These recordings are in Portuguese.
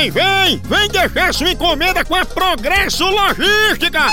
vem, vem! Vem deixar sua encomenda com a Progresso Logística!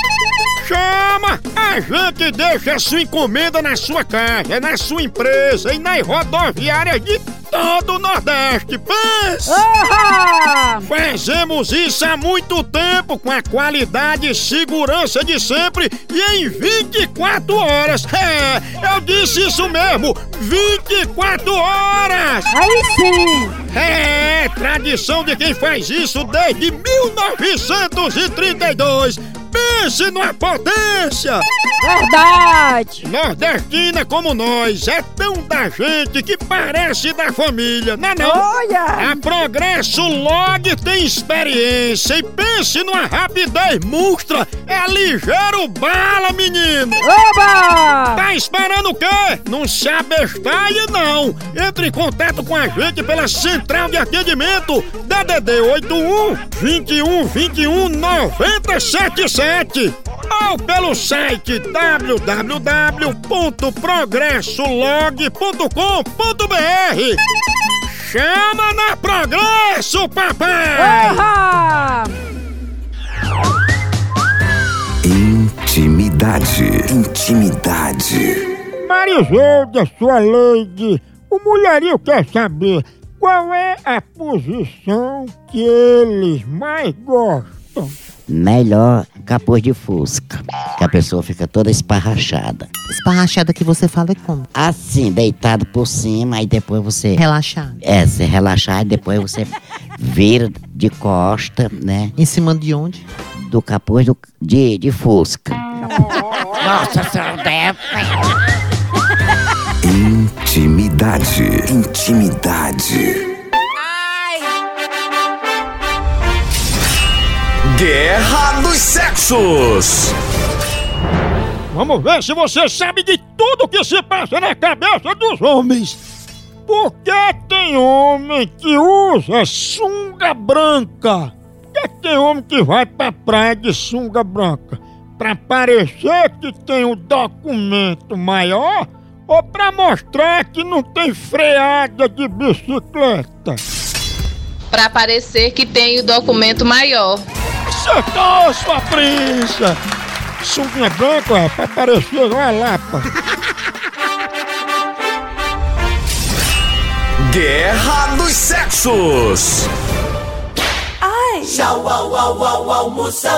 Chama! A gente deixa sua encomenda na sua casa, na sua empresa e nas rodoviárias de todo o Nordeste. Pensa! Oha! Fazemos isso há muito tempo com a qualidade e segurança de sempre e em 24 horas. É, eu disse isso mesmo, 24 horas! Aí sim! É, tradição de quem faz isso desde 1932. Pense numa potência! Verdade! Nordestina como nós, é tão da gente que parece da família, não é não? Olha! A Progresso Log tem experiência e pense numa rapidez monstra. É ligeiro bala, menino. Oba! Tá esperando o quê? Não se abestalhe, não. Entre em contato com a gente pela central de atendimento DDD 81 21 21 977 ou pelo site www.progressolog.com.br. Chama na Progresso, papai! Oha! Intimidade. Intimidade. Marisolda, sua lady, o mulherio quer saber qual é a posição que eles mais gostam. Melhor capuz de fusca. Que a pessoa fica toda esparrachada. Esparrachada que você fala é como? Assim, deitado por cima, aí depois você. Relaxada. É, você relaxar e depois você vira de costa, né? Em cima de onde? Do capuz do, de, de fusca. Nossa senhora, deve. Intimidade. Intimidade. Guerra dos Sexos. Vamos ver se você sabe de tudo que se passa na cabeça dos homens. Por que tem homem que usa sunga branca? Por que tem homem que vai pra praia de sunga branca? Pra parecer que tem o documento maior ou pra mostrar que não tem freada de bicicleta? Pra parecer que tem o documento maior. Acertou, sua prinça! Sunguinha branca, é pra parecer uma lapa. Guerra dos Sexos. Tchau, au, au, au, almoção.